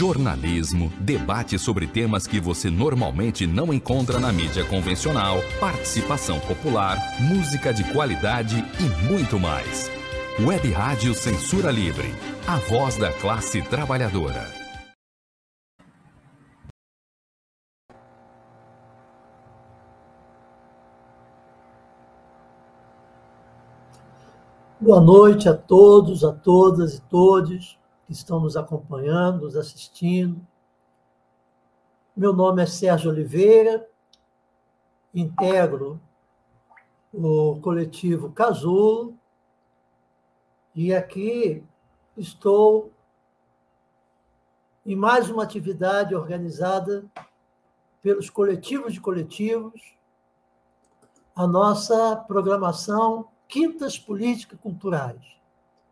jornalismo, debate sobre temas que você normalmente não encontra na mídia convencional, participação popular, música de qualidade e muito mais. Web Rádio Censura Livre, a voz da classe trabalhadora. Boa noite a todos, a todas e todos que estão nos acompanhando, nos assistindo. Meu nome é Sérgio Oliveira, integro o coletivo Casulo e aqui estou em mais uma atividade organizada pelos coletivos de coletivos, a nossa programação quintas político-culturais.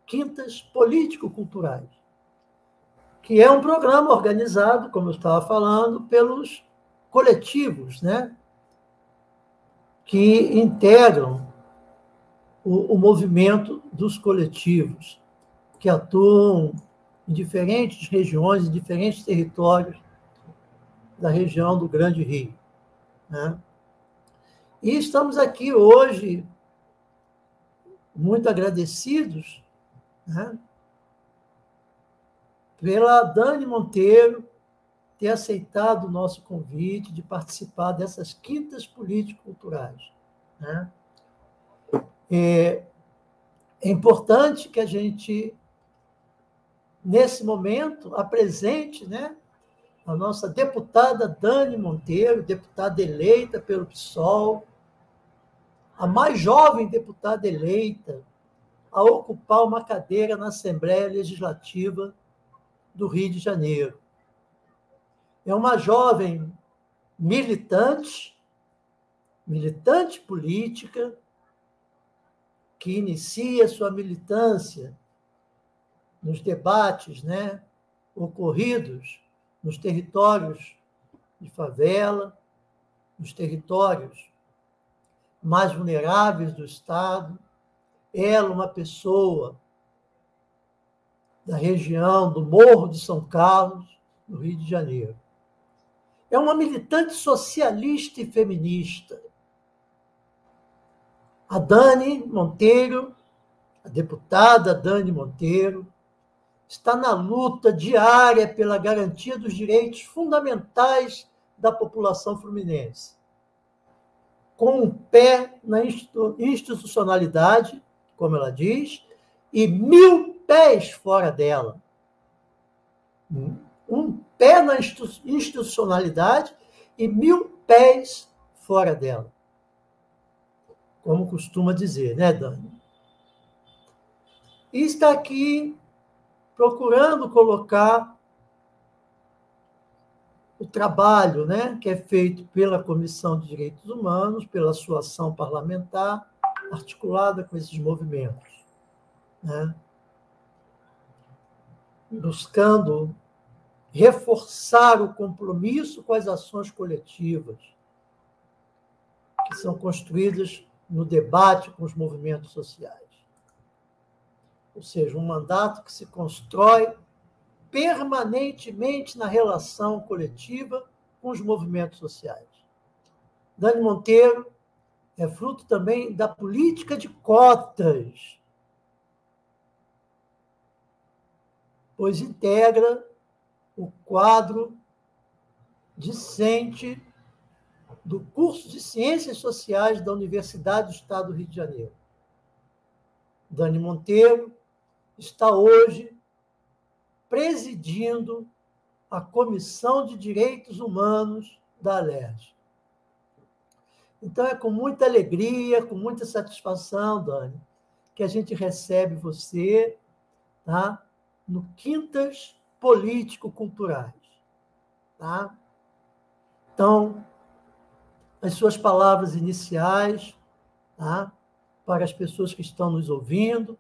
Quintas político-culturais. Que é um programa organizado, como eu estava falando, pelos coletivos, né? Que integram o, o movimento dos coletivos, que atuam em diferentes regiões, em diferentes territórios da região do Grande Rio. Né? E estamos aqui hoje muito agradecidos né, pela Dani Monteiro ter aceitado o nosso convite de participar dessas quintas político-culturais. Né? É, é importante que a gente, nesse momento, apresente né, a nossa deputada Dani Monteiro, deputada eleita pelo PSOL, a mais jovem deputada eleita a ocupar uma cadeira na Assembleia Legislativa do Rio de Janeiro. É uma jovem militante, militante política, que inicia sua militância nos debates né, ocorridos nos territórios de favela, nos territórios mais vulneráveis do Estado. Ela, uma pessoa da região do Morro de São Carlos, no Rio de Janeiro. É uma militante socialista e feminista. A Dani Monteiro, a deputada Dani Monteiro, está na luta diária pela garantia dos direitos fundamentais da população fluminense com um pé na institucionalidade, como ela diz, e mil pés fora dela. Um pé na institucionalidade e mil pés fora dela. Como costuma dizer, né, Dani? E está aqui procurando colocar o trabalho né, que é feito pela Comissão de Direitos Humanos, pela sua ação parlamentar, articulada com esses movimentos, né, buscando reforçar o compromisso com as ações coletivas que são construídas no debate com os movimentos sociais. Ou seja, um mandato que se constrói permanentemente na relação coletiva com os movimentos sociais. Dani Monteiro é fruto também da política de cotas, pois integra o quadro discente do curso de Ciências Sociais da Universidade do Estado do Rio de Janeiro. Dani Monteiro está hoje presidindo a Comissão de Direitos Humanos da Alerj. Então, é com muita alegria, com muita satisfação, Dani, que a gente recebe você tá, no Quintas Político-Culturais. Tá? Então, as suas palavras iniciais tá, para as pessoas que estão nos ouvindo,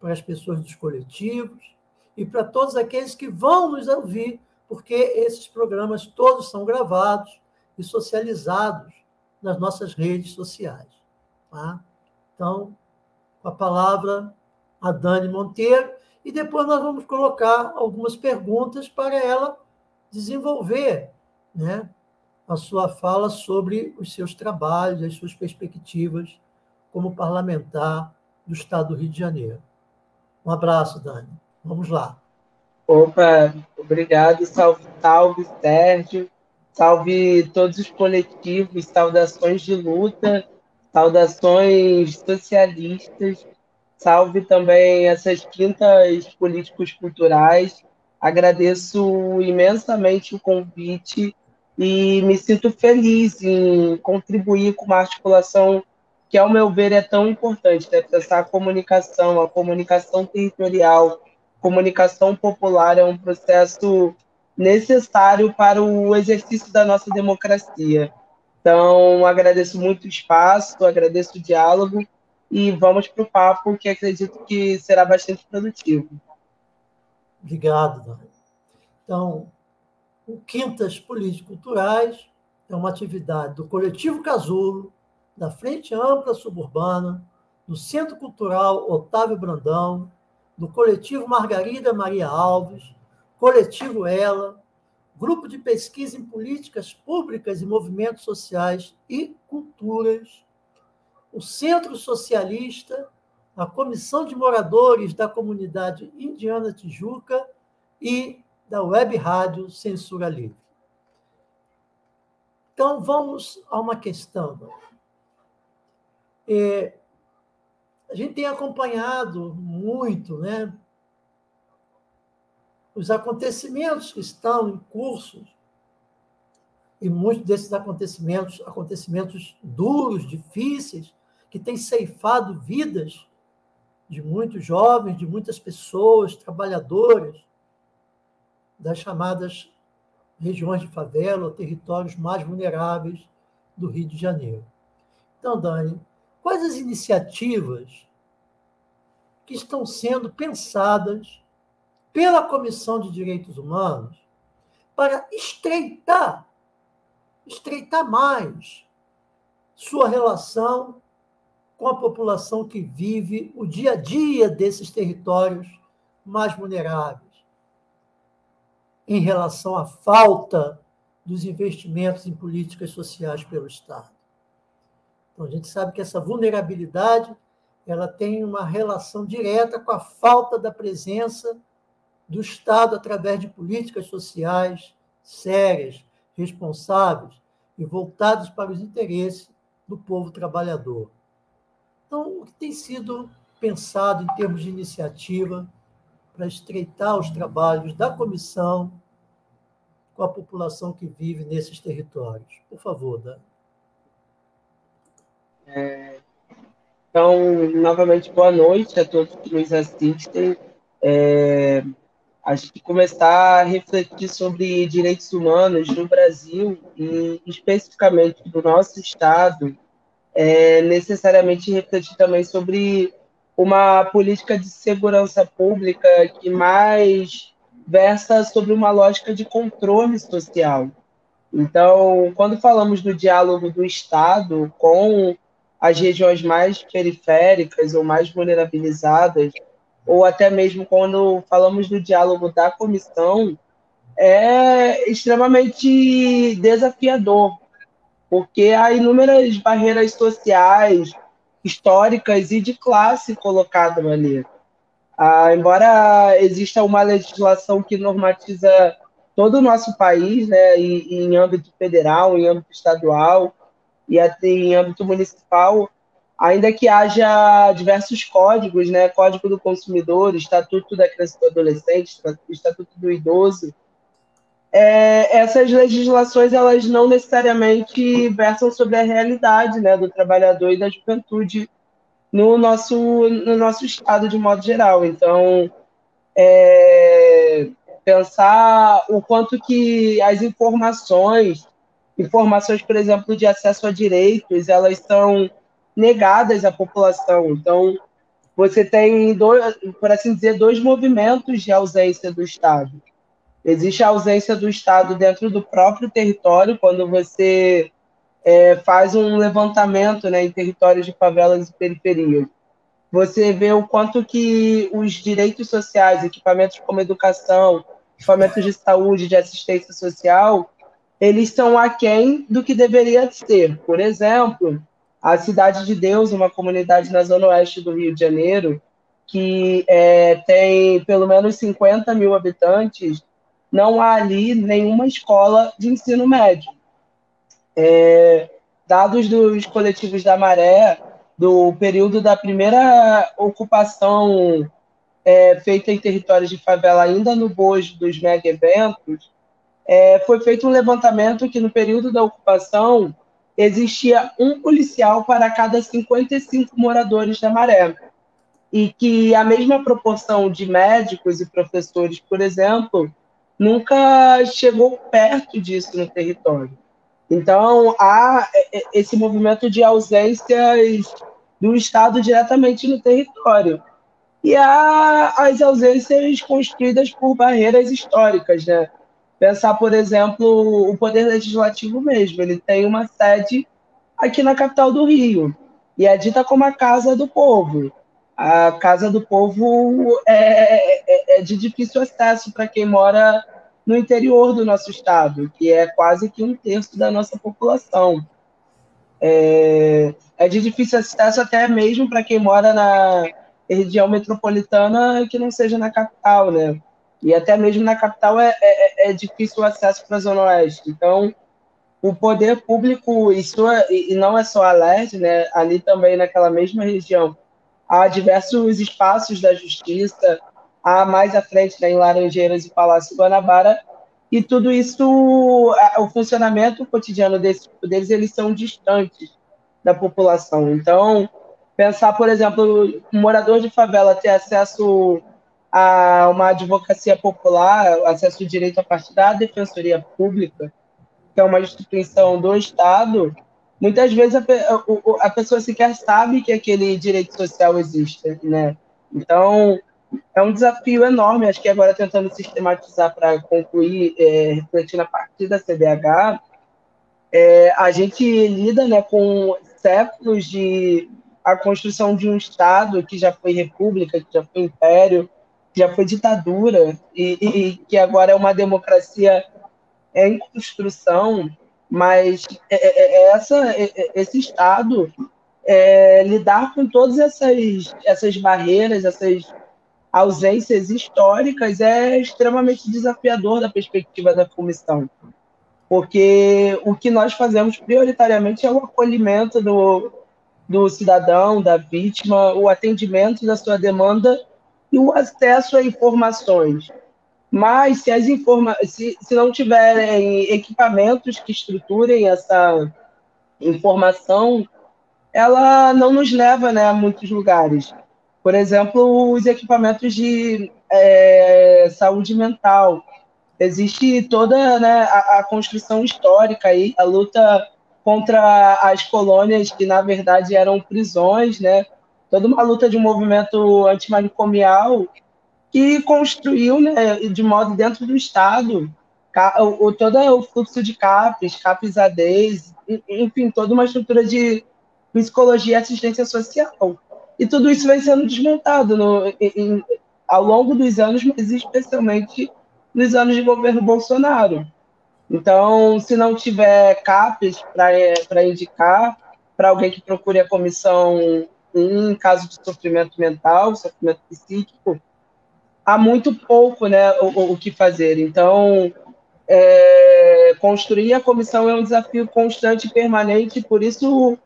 para as pessoas dos coletivos, e para todos aqueles que vão nos ouvir, porque esses programas todos são gravados e socializados nas nossas redes sociais. Tá? Então, com a palavra a Dani Monteiro, e depois nós vamos colocar algumas perguntas para ela desenvolver né, a sua fala sobre os seus trabalhos, as suas perspectivas como parlamentar do Estado do Rio de Janeiro. Um abraço, Dani. Vamos lá. Opa, obrigado. Salve, salve, Sérgio. Salve todos os coletivos, saudações de luta, saudações socialistas. Salve também essas quintas políticos culturais. Agradeço imensamente o convite e me sinto feliz em contribuir com uma articulação que, ao meu ver, é tão importante, né? Pensar a comunicação, a comunicação territorial, comunicação popular é um processo necessário para o exercício da nossa democracia. Então, agradeço muito o espaço, agradeço o diálogo e vamos para o papo, que acredito que será bastante produtivo. Obrigado, Dani. Então, o Quintas Político-Culturais é uma atividade do Coletivo Casulo, da Frente Ampla Suburbana, do Centro Cultural Otávio Brandão, do Coletivo Margarida Maria Alves, Coletivo Ela, Grupo de Pesquisa em Políticas Públicas e Movimentos Sociais e Culturas, o Centro Socialista, a Comissão de Moradores da Comunidade Indiana Tijuca e da Web Rádio Censura Livre. Então, vamos a uma questão. É, a gente tem acompanhado muito né, os acontecimentos que estão em curso, e muitos desses acontecimentos, acontecimentos duros, difíceis, que têm ceifado vidas de muitos jovens, de muitas pessoas, trabalhadoras, das chamadas regiões de favela ou territórios mais vulneráveis do Rio de Janeiro. Então, Dani, Quais as iniciativas que estão sendo pensadas pela Comissão de Direitos Humanos para estreitar, estreitar mais sua relação com a população que vive o dia a dia desses territórios mais vulneráveis, em relação à falta dos investimentos em políticas sociais pelo Estado. Então, a gente sabe que essa vulnerabilidade ela tem uma relação direta com a falta da presença do Estado através de políticas sociais sérias, responsáveis e voltadas para os interesses do povo trabalhador. Então, o que tem sido pensado em termos de iniciativa para estreitar os trabalhos da comissão com a população que vive nesses territórios? Por favor, Dani. É, então, novamente, boa noite a todos que nos assistem. É, acho começar a refletir sobre direitos humanos no Brasil e especificamente do nosso Estado, é necessariamente refletir também sobre uma política de segurança pública que mais versa sobre uma lógica de controle social. Então, quando falamos do diálogo do Estado com as regiões mais periféricas ou mais vulnerabilizadas, ou até mesmo quando falamos do diálogo da comissão, é extremamente desafiador, porque há inúmeras barreiras sociais, históricas e de classe colocadas ali. Ah, embora exista uma legislação que normatiza todo o nosso país, né, em âmbito federal, em âmbito estadual, e até em âmbito municipal, ainda que haja diversos códigos, né, Código do Consumidor, Estatuto da Criança e do Adolescente, Estatuto do Idoso, é, essas legislações elas não necessariamente versam sobre a realidade, né, do trabalhador e da juventude no nosso no nosso estado de modo geral. Então, é, pensar o quanto que as informações informações, por exemplo, de acesso a direitos, elas são negadas à população. Então, você tem, dois, por assim dizer, dois movimentos de ausência do Estado. Existe a ausência do Estado dentro do próprio território, quando você é, faz um levantamento né, em territórios de favelas e periferias. você vê o quanto que os direitos sociais, equipamentos como educação, equipamentos de saúde, de assistência social, eles são aquém do que deveria ser. Por exemplo, a Cidade de Deus, uma comunidade na zona oeste do Rio de Janeiro, que é, tem pelo menos 50 mil habitantes, não há ali nenhuma escola de ensino médio. É, dados dos coletivos da Maré, do período da primeira ocupação é, feita em territórios de favela, ainda no bojo dos mega eventos, é, foi feito um levantamento que no período da ocupação existia um policial para cada 55 moradores da Maré. E que a mesma proporção de médicos e professores, por exemplo, nunca chegou perto disso no território. Então, há esse movimento de ausências do Estado diretamente no território. E há as ausências construídas por barreiras históricas, né? Pensar, por exemplo, o Poder Legislativo mesmo. Ele tem uma sede aqui na capital do Rio e é dita como a Casa do Povo. A Casa do Povo é, é, é de difícil acesso para quem mora no interior do nosso estado, que é quase que um terço da nossa população. É, é de difícil acesso até mesmo para quem mora na região metropolitana que não seja na capital, né? E até mesmo na capital é, é, é difícil o acesso para a Zona Oeste. Então, o poder público, é, e não é só a LERJ, né, ali também naquela mesma região, há diversos espaços da justiça, há mais à frente, né, em Laranjeiras e Palácio Guanabara, e tudo isso, o funcionamento cotidiano desses poderes, eles são distantes da população. Então, pensar, por exemplo, um morador de favela ter acesso a uma advocacia popular, acesso direito a partir da defensoria pública, que é uma instituição do Estado, muitas vezes a, a, pessoa sequer sabe que aquele direito social existe, né? Então, é um desafio enorme, acho que agora tentando sistematizar para concluir, é, refletindo a partir da CDH, é, a gente lida né, com séculos de a construção de um Estado que já foi república, que já foi império, já foi ditadura e, e, que agora é uma democracia em construção, mas é, é, é essa, esse Estado é, lidar com todas essas, essas barreiras, essas ausências históricas é extremamente desafiador da perspectiva da comissão, porque o que nós fazemos prioritariamente é o acolhimento do, do cidadão, da vítima, o atendimento da sua demanda e o acesso a informações. Mas se, as informa se, se não tiverem equipamentos que estruturem essa informação, ela não nos leva né, a muitos lugares. Por exemplo, os equipamentos de é, saúde mental. Existe toda né, a, a construção histórica aí, a luta contra as colônias que na verdade eram prisões, né? toda uma luta de um movimento antimanicomial que construiu, né, de modo dentro do Estado, o, o, todo o fluxo de CAPES, CAPES ADs, enfim, toda uma estrutura de psicologia e assistência social. E tudo isso vem sendo desmontado no, em, ao longo dos anos, mas especialmente nos anos de governo Bolsonaro. Então, se não tiver CAPES para indicar para alguém que procure a comissão em caso de sofrimento mental, sofrimento psíquico, há muito pouco né, o, o que fazer. Então, é, construir a comissão é um desafio constante e permanente, por isso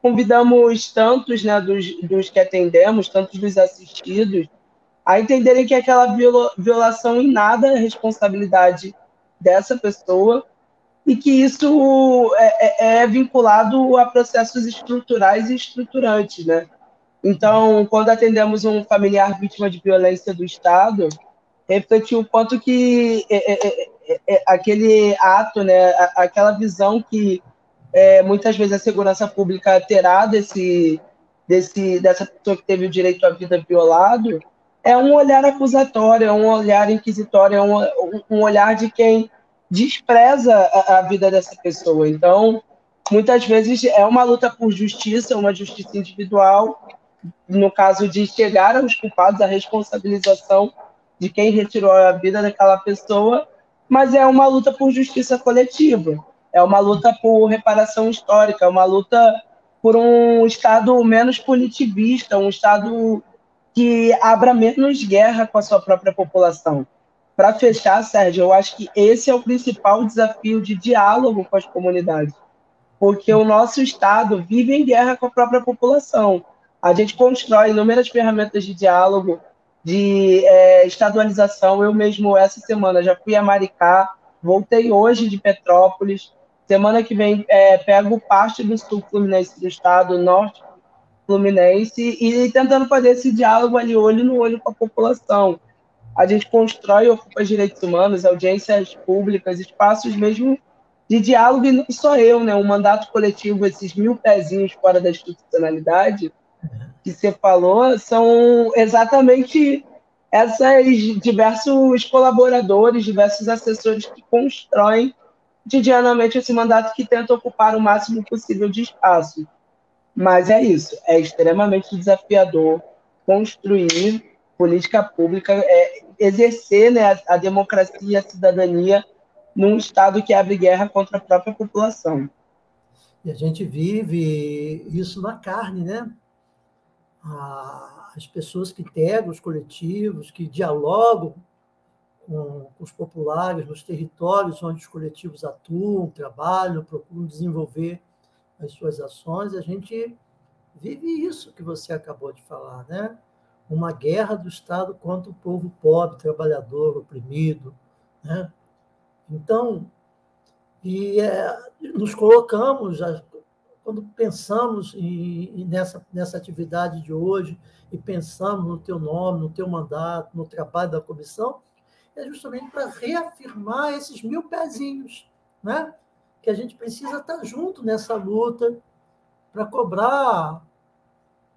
convidamos tantos né, dos, dos que atendemos, tantos dos assistidos, a entenderem que aquela violação em nada é responsabilidade dessa pessoa e que isso é, é, é, vinculado a processos estruturais e estruturantes, né? Então, quando atendemos um familiar vítima de violência do Estado, refletiu o quanto que é, é, é, é aquele ato, né, aquela visão que muitas vezes a segurança pública terá desse, desse, dessa pessoa que teve o direito à vida violado, é um olhar acusatório, é um olhar inquisitório, é um, um olhar de quem despreza a, a, vida dessa pessoa. Então, muitas vezes é uma luta por justiça, uma justiça individual, no caso de chegar aos culpados, a responsabilização de quem retirou a vida daquela pessoa, mas é uma luta por justiça coletiva, é uma luta por reparação histórica, é uma luta por um Estado menos punitivista, um Estado que abra menos guerra com a sua própria população. Para fechar, Sérgio, eu acho que esse é o principal desafio de diálogo com as comunidades, porque o nosso Estado vive em guerra com a própria população. A gente constrói inúmeras ferramentas de diálogo, de é, estadualização. Eu mesmo, essa semana, já fui a Maricá, voltei hoje de Petrópolis. Semana que vem, é, pego parte do sul fluminense do estado, norte fluminense, e tentando fazer esse diálogo ali, olho no olho com a população. A gente constrói ocupa direitos humanos, audiências públicas, espaços mesmo de diálogo, e não só eu, né? Um mandato coletivo, esses mil pezinhos fora da institucionalidade, que você falou são exatamente esses diversos colaboradores, diversos assessores que constroem cotidianamente esse mandato que tenta ocupar o máximo possível de espaço. Mas é isso, é extremamente desafiador construir política pública, é exercer né, a, democracia e a cidadania num Estado que abre guerra contra a própria população. E a gente vive isso na carne, né? As pessoas que integram os coletivos, que dialogam com, os populares nos territórios onde os coletivos atuam, trabalham, procuram desenvolver as suas ações, a gente vive isso que você acabou de falar, né? Uma guerra do Estado contra o povo pobre, trabalhador, oprimido, né? Então, e é, nos colocamos quando pensamos em, nessa, nessa atividade de hoje e pensamos no teu nome, no teu mandato, no trabalho da comissão, é justamente para reafirmar esses mil pezinhos, né? que a gente precisa estar junto nessa luta para cobrar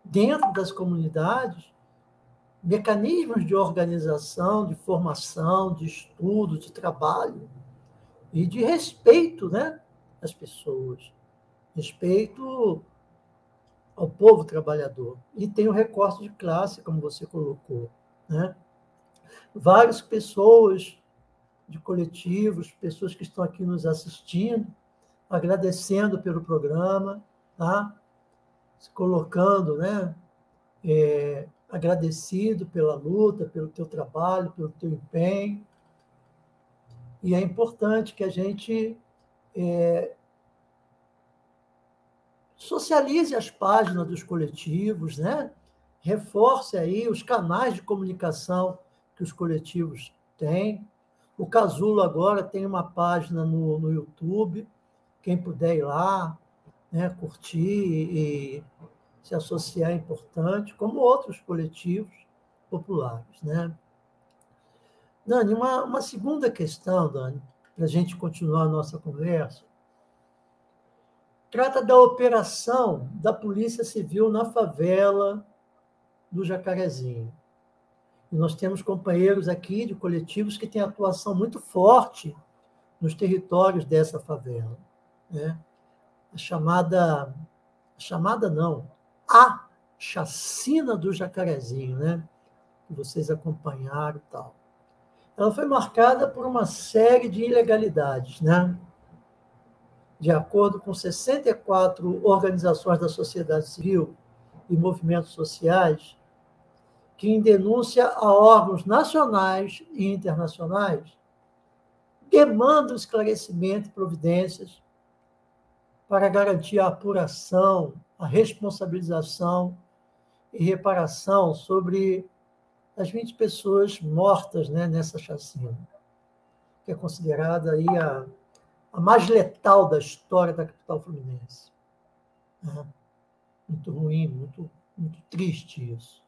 dentro das comunidades mecanismos de organização, de formação, de estudo, de trabalho e de respeito né, às pessoas respeito ao povo trabalhador. E tem o recorte de classe, como você colocou. Né? Várias pessoas de coletivos, pessoas que estão aqui nos assistindo, agradecendo pelo programa, tá? se colocando, né? É, agradecido pela luta, pelo teu trabalho, pelo teu empenho. E é importante que a gente é, socialize as páginas dos coletivos, né? reforce aí os canais de comunicação que os coletivos têm. O Casulo agora tem uma página no, no YouTube, quem puder ir lá, né, curtir e se associar é importante, como outros coletivos populares. Né? Dani, uma, uma segunda questão, Dani, para a gente continuar a nossa conversa, Trata da operação da Polícia Civil na favela do Jacarezinho. E nós temos companheiros aqui de coletivos que têm atuação muito forte nos territórios dessa favela. Né? A chamada, a chamada não, a chacina do Jacarezinho, né? que vocês acompanharam e tal. Ela foi marcada por uma série de ilegalidades, né? De acordo com 64 organizações da sociedade civil e movimentos sociais, que, em denúncia a órgãos nacionais e internacionais, demandam esclarecimento e providências para garantir a apuração, a responsabilização e reparação sobre as 20 pessoas mortas né, nessa chacina, que é considerada aí a a mais letal da história da capital fluminense. É, muito ruim, muito, muito triste isso.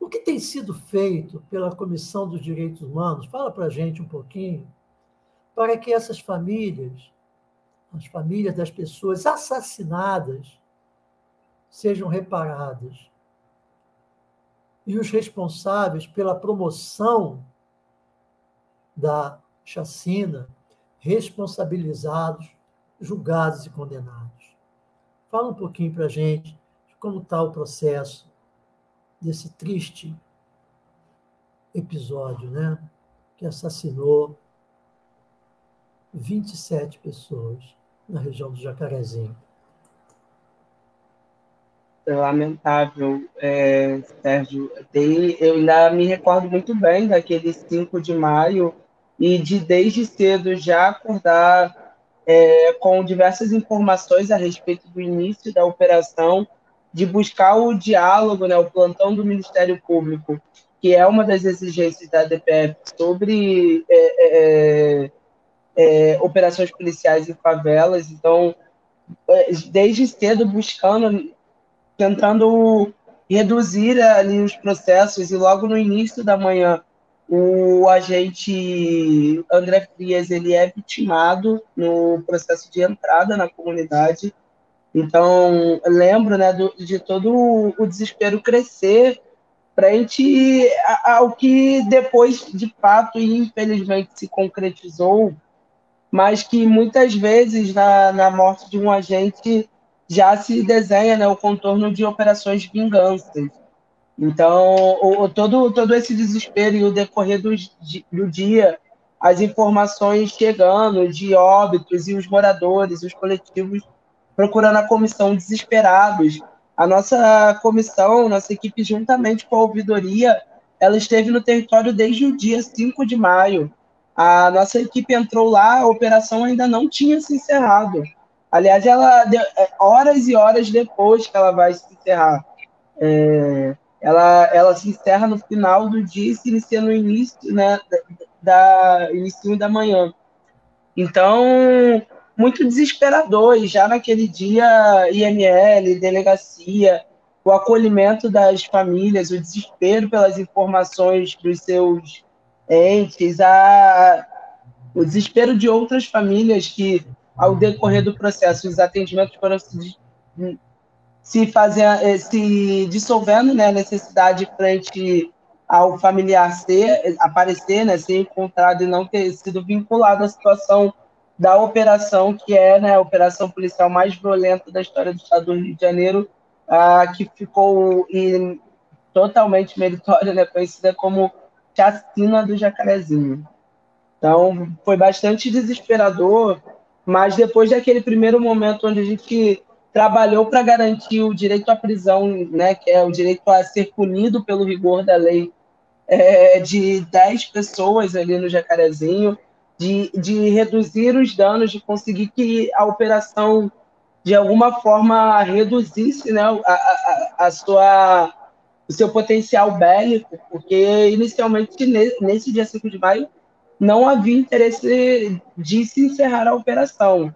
O que tem sido feito pela Comissão dos Direitos Humanos? Fala para a gente um pouquinho, para que essas famílias, as famílias das pessoas assassinadas, sejam reparadas. E os responsáveis pela promoção da chacina responsabilizados, julgados e condenados. Fala um pouquinho para a gente de como está o processo desse triste episódio, né? Que assassinou 27 pessoas na região do Jacarezinho. É lamentável, é, Sérgio. Eu ainda me recordo muito bem daquele 5 de maio e de desde cedo já acordar é, com diversas informações a respeito do início da operação, de buscar o diálogo, né, o plantão do Ministério Público, que é uma das exigências da DPF sobre é, é, é, operações policiais em favelas. Então, é, desde cedo buscando tentando reduzir ali os processos e logo no início da manhã o agente André Frias ele é vitimado no processo de entrada na comunidade. Então, lembro né, do, de todo o desespero crescer frente ao que depois, de fato, e infelizmente se concretizou, mas que muitas vezes na, na morte de um agente já se desenha né, o contorno de operações vinganças. Então, o, todo, todo esse desespero e o decorrer do, do dia, as informações chegando de óbitos e os moradores, os coletivos procurando a comissão desesperados. A nossa comissão, nossa equipe, juntamente com a ouvidoria, ela esteve no território desde o dia 5 de maio. A nossa equipe entrou lá, a operação ainda não tinha se encerrado. Aliás, ela é, horas e horas depois que ela vai se encerrar. É, ela, ela se encerra no final do dia e se inicia no início, né, da, da início da manhã. Então, muito desesperador. E já naquele dia, IML, delegacia, o acolhimento das famílias, o desespero pelas informações dos seus entes, a, o desespero de outras famílias que ao decorrer do processo, os atendimentos foram se, se, fazer, eh, se dissolvendo, né, a necessidade frente ao familiar ser, aparecer, né, ser encontrado e não ter sido vinculado à situação da operação, que é né, a operação policial mais violenta da história do estado do Rio de Janeiro, ah, que ficou e, totalmente meritória, né, conhecida como chacina do Jacarezinho. Então, foi bastante desesperador mas depois daquele primeiro momento onde a gente trabalhou para garantir o direito à prisão, né, que é o direito a ser punido pelo rigor da lei é, de 10 pessoas ali no Jacarezinho, de, de reduzir os danos, de conseguir que a operação, de alguma forma, reduzisse né, a, a, a sua, o seu potencial bélico, porque inicialmente, nesse dia 5 de maio, não havia interesse de se encerrar a operação.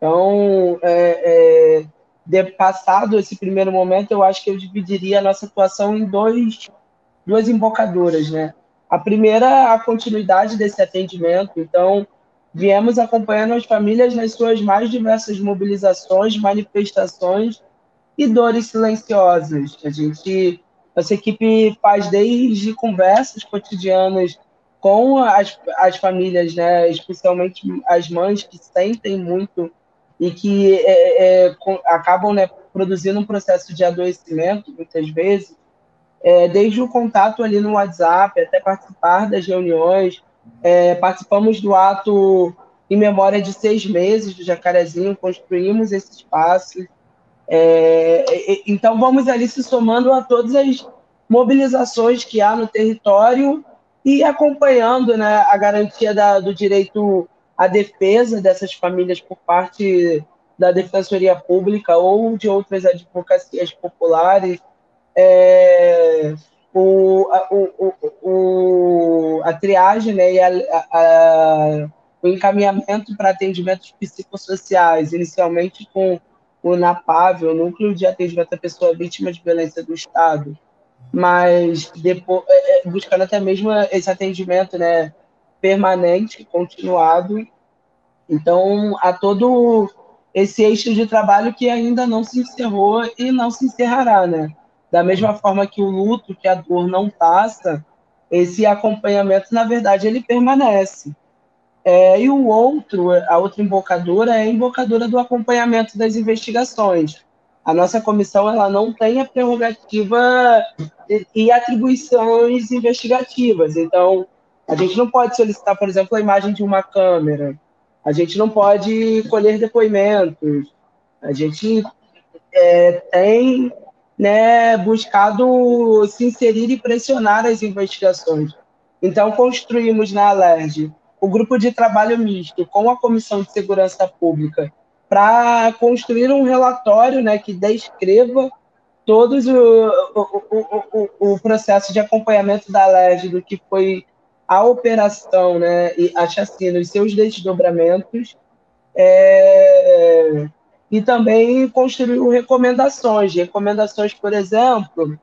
Então, é, é, de, passado esse primeiro momento, eu acho que eu dividiria a nossa atuação em dois, duas embocaduras, né? A primeira, a continuidade desse atendimento. Então, viemos acompanhando as famílias nas suas mais diversas mobilizações, manifestações e dores silenciosas. A gente, nossa equipe faz desde conversas cotidianas com as, as famílias, né, especialmente as mães que sentem muito e que é, é, acabam né, produzindo um processo de adoecimento, muitas vezes, é, desde o contato ali no WhatsApp até participar das reuniões. É, participamos do ato em memória de seis meses do Jacarezinho, construímos esse espaço. É, então, vamos ali se somando a todas as mobilizações que há no território e acompanhando né, a garantia da, do direito à defesa dessas famílias por parte da Defensoria Pública ou de outras advocacias populares, é, o, a, o, o, a triagem né, e a, a, o encaminhamento para atendimentos psicossociais, inicialmente com o NAPAV, o Núcleo de Atendimento à Pessoa Vítima de Violência do Estado, mas depois é, é, buscando até mesmo esse atendimento né, permanente, continuado. Então, há todo esse eixo de trabalho que ainda não se encerrou e não se encerrará, né? Da mesma forma que o luto, que a dor não passa, esse acompanhamento, na verdade, ele permanece. É, e o outro, a outra embocadora é a embocadora do acompanhamento das investigações A nossa comissão ela não tem a prerrogativa e atribuições investigativas. Então, a gente não pode solicitar, por exemplo, a imagem de uma câmera. A gente não pode colher depoimentos. A gente é, tem né, buscado se inserir e pressionar as investigações. Então, construímos na Alerj o grupo de trabalho misto com a Comissão de Segurança Pública para construir um relatório né, que descreva todos o, o, o, o, processo de acompanhamento da Alerj do que foi a operação né, e a chacina e seus desdobramentos, é, e também construiu recomendações. Recomendações, por exemplo,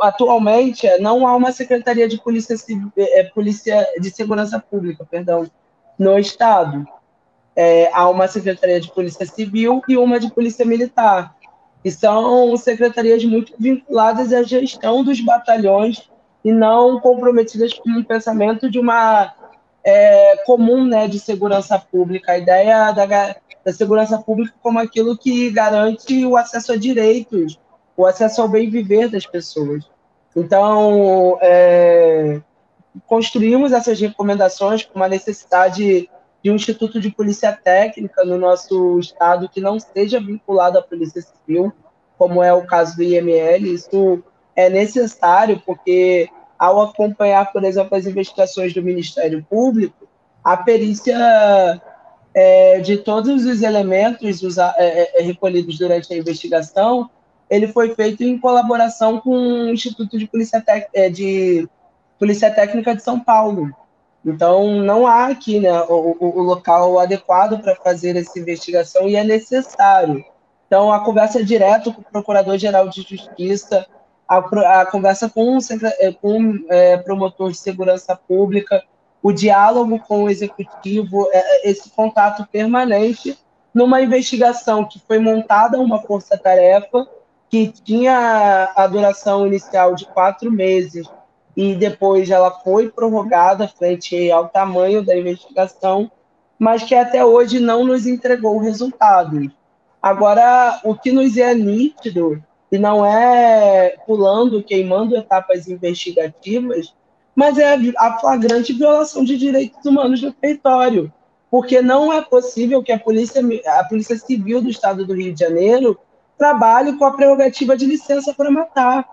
atualmente não há uma secretaria de polícia, é, polícia de segurança pública, perdão, no estado. É, há uma secretaria de polícia civil e uma de polícia militar, e são secretarias muito vinculadas à gestão dos batalhões e não comprometidas com o pensamento de uma é, comum né, de segurança pública. A ideia da, da segurança pública como aquilo que garante o acesso a direitos, o acesso ao bem viver das pessoas. Então, é, construímos essas recomendações com uma necessidade de um instituto de polícia técnica no nosso estado que não seja vinculado à polícia civil, como é o caso do IML. Isso é necessário porque ao acompanhar, por exemplo, as investigações do Ministério Público, a perícia é, de todos os elementos usa, é, é, recolhidos durante a investigação, ele foi feito em colaboração com o Instituto de Polícia, é, de Polícia Técnica de São Paulo. Então, não há aqui né, o, o local adequado para fazer essa investigação e é necessário. Então, a conversa é direto com o Procurador-Geral de Justiça, a, a conversa com o é, com, é, promotor de segurança pública, o diálogo com o executivo, é, esse contato permanente numa investigação que foi montada uma força-tarefa que tinha a duração inicial de quatro meses e depois ela foi prorrogada frente ao tamanho da investigação, mas que até hoje não nos entregou resultados. Agora, o que nos é nítido e não é pulando, queimando etapas investigativas, mas é a flagrante violação de direitos humanos no território, porque não é possível que a polícia, a polícia civil do Estado do Rio de Janeiro trabalhe com a prerrogativa de licença para matar.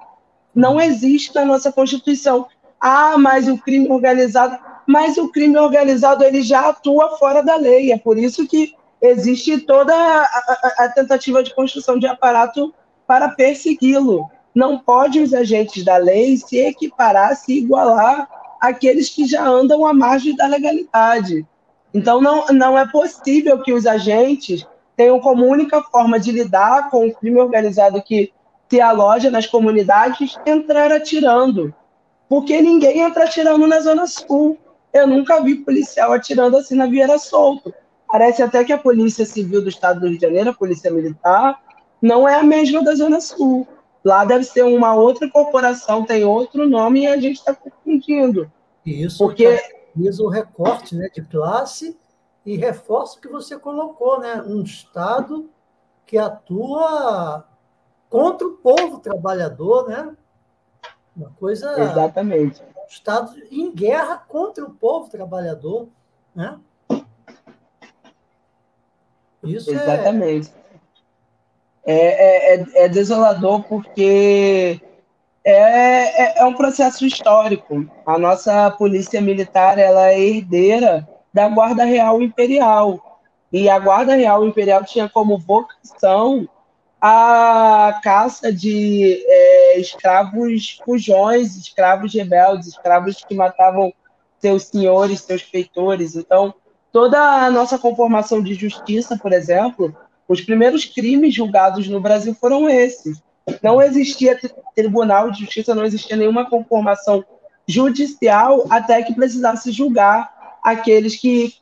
Não existe na nossa Constituição. Ah, mas o crime organizado, mas o crime organizado ele já atua fora da lei. É por isso que existe toda a, a, a tentativa de construção de aparato para persegui-lo. Não pode os agentes da lei se equiparar, se igualar àqueles que já andam à margem da legalidade. Então, não, não é possível que os agentes tenham como única forma de lidar com o crime organizado que se aloja nas comunidades entrar atirando. Porque ninguém entra atirando na Zona Sul. Eu nunca vi policial atirando assim na Vieira Solto. Parece até que a Polícia Civil do Estado do Rio de Janeiro, a Polícia Militar, não é a mesma da Zona Sul. Lá deve ser uma outra corporação, tem outro nome e a gente está confundindo. Isso porque diz o recorte né, de classe e reforço que você colocou, né? Um Estado que atua contra o povo trabalhador, né? Uma coisa. Exatamente. Um Estado em guerra contra o povo trabalhador, né? Isso é Exatamente. É é, é, é, é desolador porque é, é, é, um processo histórico. A nossa polícia militar ela é herdeira da Guarda Real Imperial. E a Guarda Real Imperial tinha como vocação a caça de é, escravos fujões, escravos rebeldes, escravos que matavam seus senhores, seus feitores. Então, toda a nossa conformação de justiça, por exemplo, os primeiros crimes julgados no Brasil foram esses. Não existia tribunal de justiça, não existia nenhuma conformação judicial até que precisasse julgar aqueles que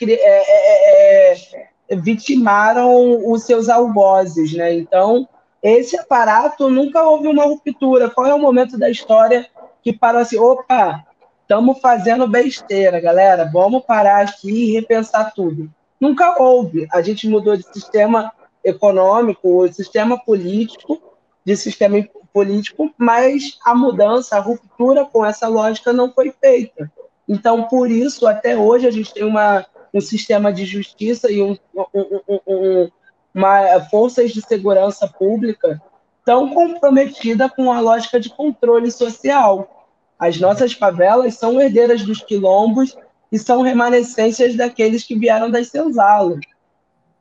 é, é, é, é, vitimaram os seus algozes, né? Então, esse aparato nunca houve uma ruptura. Qual é o momento da história que parou assim, opa, estamos fazendo besteira, galera, vamos parar aqui e repensar tudo. Nunca houve. A gente mudou de sistema econômico, o sistema político, de sistema político, mas a mudança, a ruptura com essa lógica não foi feita. Então, por isso, até hoje, a gente tem uma, um sistema de justiça e um, um, um, uma forças de segurança pública tão comprometida com a lógica de controle social. As nossas favelas são herdeiras dos quilombos e são remanescências daqueles que vieram das senzalas.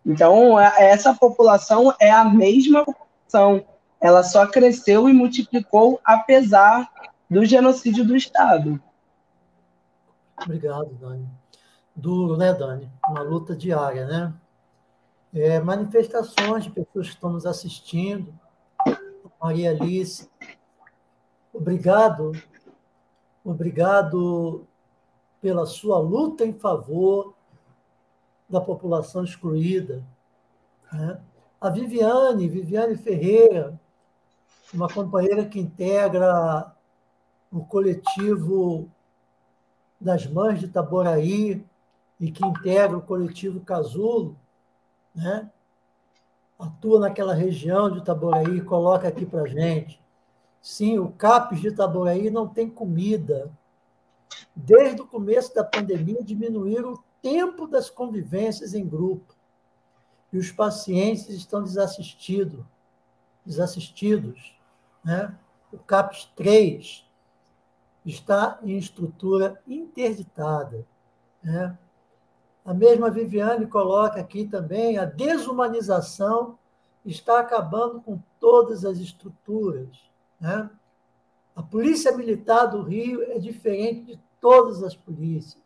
Então, essa população é a mesma população. Ela só cresceu e multiplicou apesar do genocídio do Estado. Obrigado, Dani. Duro, né, Dani? Uma luta diária, né? É, manifestações de pessoas que estão nos assistindo. Maria Alice, obrigado, obrigado pela sua luta em favor da população excluída. Né? A Viviane, Viviane Ferreira, uma companheira que integra o coletivo das Mães de Itaboraí e que integra o coletivo Casulo, né? atua naquela região de Itaboraí, coloca aqui para gente. Sim, o CAPES de Itaboraí não tem comida. Desde o começo da pandemia, diminuíram o tempo das convivências em grupo. E os pacientes estão desassistidos. desassistidos né? O CAPES 3 está em estrutura interditada. Né? A mesma Viviane coloca aqui também a desumanização está acabando com todas as estruturas. Né? A Polícia Militar do Rio é diferente de todas as polícias.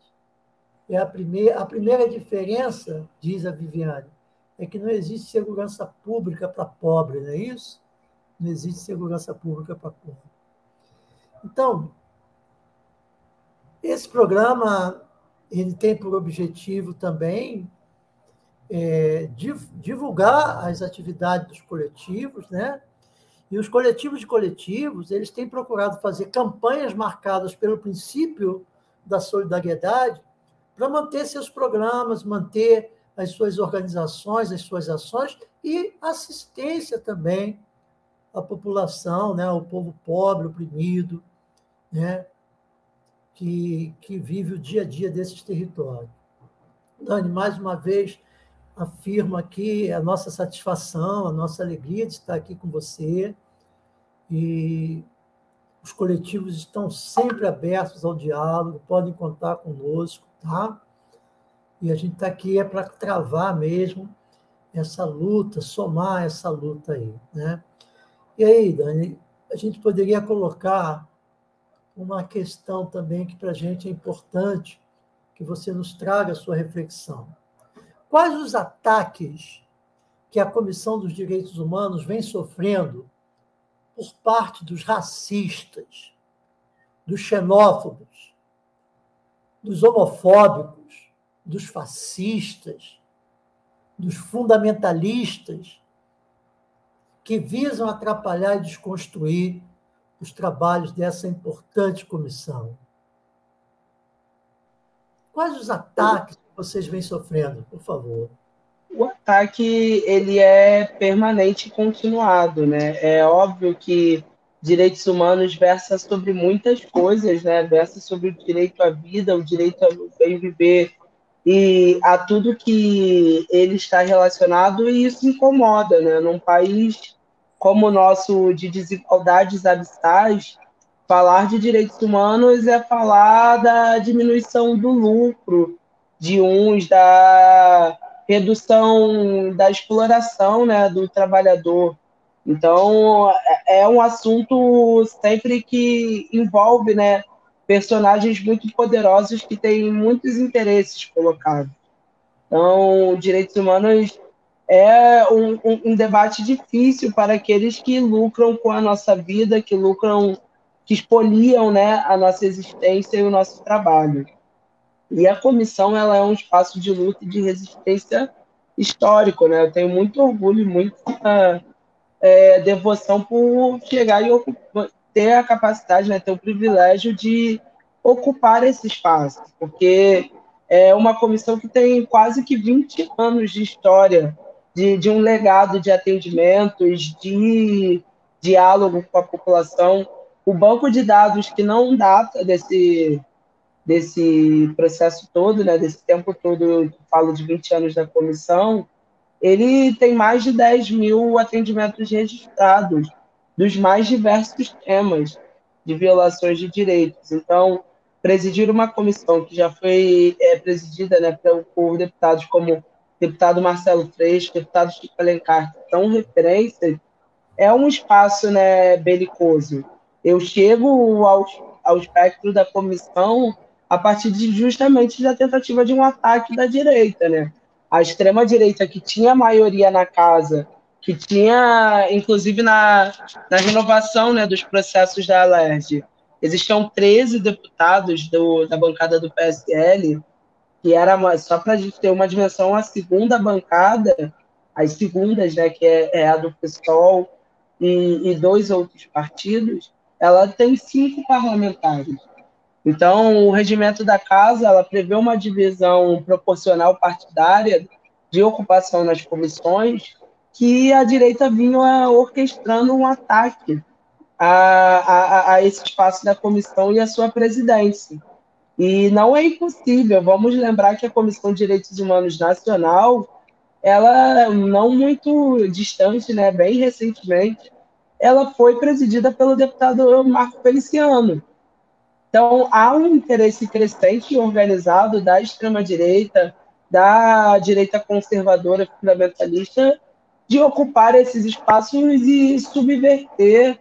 É a, primeira, a primeira diferença, diz a Viviane, é que não existe segurança pública para pobre, não é isso? Não existe segurança pública para pobre. Então, esse programa ele tem por objetivo também é, divulgar as atividades dos coletivos, né? E os coletivos de coletivos, eles têm procurado fazer campanhas marcadas pelo princípio da solidariedade para manter seus programas, manter as suas organizações, as suas ações e assistência também à população, né, ao povo pobre, oprimido, né? que, que vive o dia a dia desses territórios. Dani, mais uma vez, afirmo aqui a nossa satisfação, a nossa alegria de estar aqui com você. E os coletivos estão sempre abertos ao diálogo, podem contar conosco, tá? E a gente está aqui é para travar mesmo essa luta, somar essa luta aí, né? E aí, Dani, a gente poderia colocar uma questão também que para a gente é importante que você nos traga a sua reflexão. Quais os ataques que a Comissão dos Direitos Humanos vem sofrendo por parte dos racistas, dos xenófobos, dos homofóbicos, dos fascistas, dos fundamentalistas, que visam atrapalhar e desconstruir os trabalhos dessa importante comissão. Quais os ataques que vocês vêm sofrendo, por favor? O ataque ele é permanente e continuado, né? É óbvio que direitos humanos versa sobre muitas coisas, né? Versa sobre o direito à vida, o direito ao bem viver e a tudo que ele está relacionado e isso incomoda, né? Num país como o nosso de desigualdades abissais, falar de direitos humanos é falar da diminuição do lucro de uns, da redução da exploração né, do trabalhador. Então, é, é um assunto sempre que envolve né, personagens muito poderosos que têm muitos interesses colocados. Então, direitos humanos é um, um, um, debate difícil para aqueles que lucram com a nossa vida, que lucram, que expoliam né, a nossa existência e o nosso trabalho. E a comissão ela é um espaço de luta e de resistência histórico. Né? Eu tenho muito orgulho e muita é, devoção por chegar e ocupar, ter a capacidade, né, ter o privilégio de ocupar esse espaço, porque é uma comissão que tem quase que 20 anos de história de, de um legado de atendimentos, de diálogo com a população. O banco de dados que não data desse, desse processo todo, né, desse tempo todo, falo de 20 anos da comissão, ele tem mais de 10 mil atendimentos registrados, dos mais diversos temas de violações de direitos. Então, presidir uma comissão que já foi é, presidida né, por deputados como deputado Marcelo Freixo, deputado Chico Alencar, que são referências, é um espaço né, belicoso. Eu chego ao, ao espectro da comissão a partir de, justamente da tentativa de um ataque da direita, né? A extrema-direita que tinha maioria na casa, que tinha, inclusive na, na renovação né, dos processos da Alerj, existiam 13 deputados do, da bancada do PSL, que era só para a gente ter uma dimensão, a segunda bancada, as segundas, né, que é, é a do PSOL e, e dois outros partidos, ela tem cinco parlamentares. Então, o regimento da casa ela prevê uma divisão proporcional partidária de ocupação nas comissões que a direita vinha orquestrando um ataque a, a, a esse espaço da comissão e a sua presidência. E não é impossível, vamos lembrar que a Comissão de Direitos Humanos Nacional, ela não muito distante, né, bem recentemente, ela foi presidida pelo deputado Marco Feliciano, então, há um interesse crescente e organizado da extrema-direita, da direita conservadora fundamentalista, de ocupar esses espaços e subverter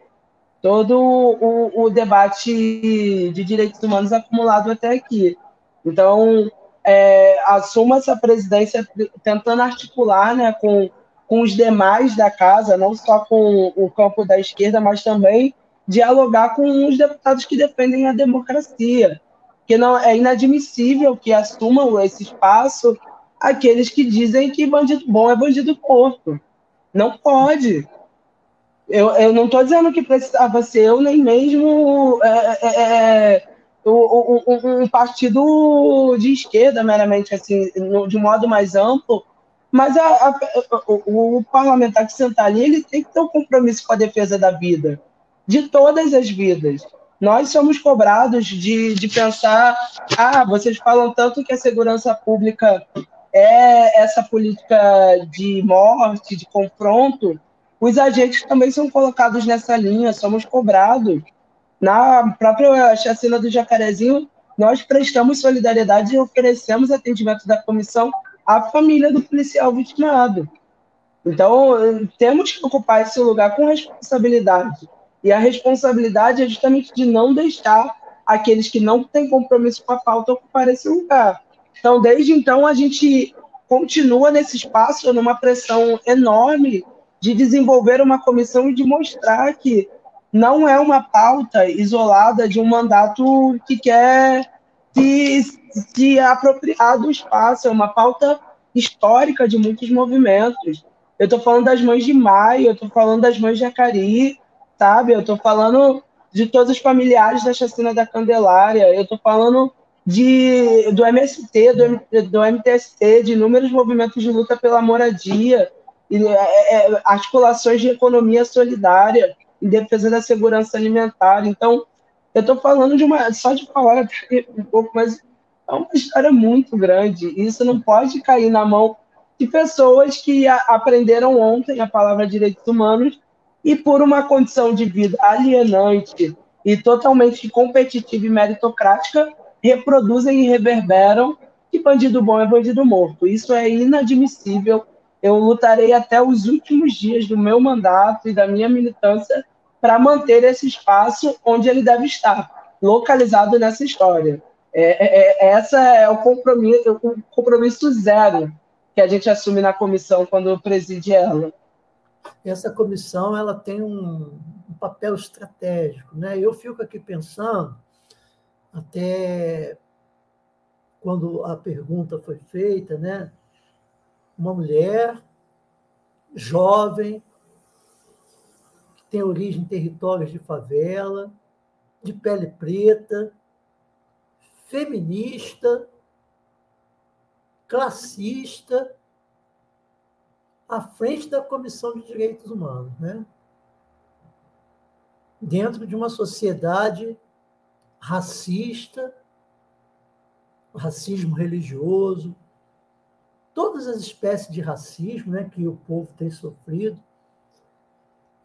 todo o, o debate de direitos humanos acumulado até aqui. Então, é, assuma essa presidência tentando articular né, com, com os demais da casa, não só com o campo da esquerda, mas também dialogar com os deputados que defendem a democracia, que não é inadmissível que assumam esse espaço aqueles que dizem que bandido bom é bandido morto. Não pode. Eu, eu não estou dizendo que precisava ser eu, nem mesmo é, é, é um, um, partido de esquerda, meramente, assim, de modo mais amplo, mas a, a, o, o, parlamentar que sentar ali, ele tem que ter um compromisso com a defesa da vida de todas as vidas. Nós somos cobrados de, de pensar, ah, vocês falam tanto que a segurança pública é essa política de morte, de confronto, os agentes também são colocados nessa linha, somos cobrados. Na própria chacina do Jacarezinho, nós prestamos solidariedade e oferecemos atendimento da comissão à família do policial vitimado. Então, temos que ocupar esse lugar com responsabilidade. E a responsabilidade é justamente de não deixar aqueles que não têm compromisso com a pauta ocupar esse lugar. Então, desde então, a gente continua nesse espaço, numa pressão enorme de desenvolver uma comissão e de mostrar que não é uma pauta isolada de um mandato que quer se, se apropriar do espaço, é uma pauta histórica de muitos movimentos. Eu estou falando das mães de maio, eu estou falando das mães de Acari, sabe? Eu estou falando de todos os familiares da chacina da Candelária, eu estou falando de, do MST, do, do MTST, de inúmeros movimentos de luta pela moradia, e, é, é, articulações de economia solidária em defesa da segurança alimentar. Então, eu estou falando de uma, só de falar um pouco, mas é uma história muito grande. Isso não pode cair na mão de pessoas que aprenderam ontem a palavra direitos humanos e por uma condição de vida alienante e totalmente competitiva e meritocrática, reproduzem e reverberam que bandido bom é bandido morto. Isso é inadmissível. Eu lutarei até os últimos dias do meu mandato e da minha militância para manter esse espaço onde ele deve estar, localizado nessa história. É, é, é essa é o compromisso, o compromisso zero que a gente assume na comissão quando preside ela essa comissão ela tem um, um papel estratégico. Né? Eu fico aqui pensando, até quando a pergunta foi feita, né? uma mulher jovem, que tem origem em territórios de favela, de pele preta, feminista, classista, à frente da Comissão de Direitos Humanos, né? dentro de uma sociedade racista, racismo religioso, todas as espécies de racismo né, que o povo tem sofrido,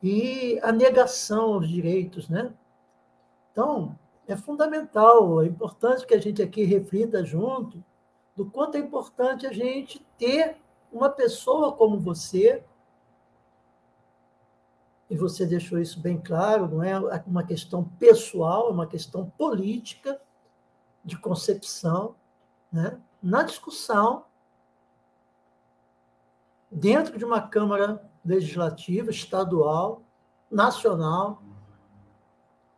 e a negação aos direitos. Né? Então, é fundamental, é importante que a gente aqui reflita junto do quanto é importante a gente ter uma pessoa como você, e você deixou isso bem claro, não é uma questão pessoal, é uma questão política, de concepção, né? na discussão, dentro de uma Câmara Legislativa estadual, nacional,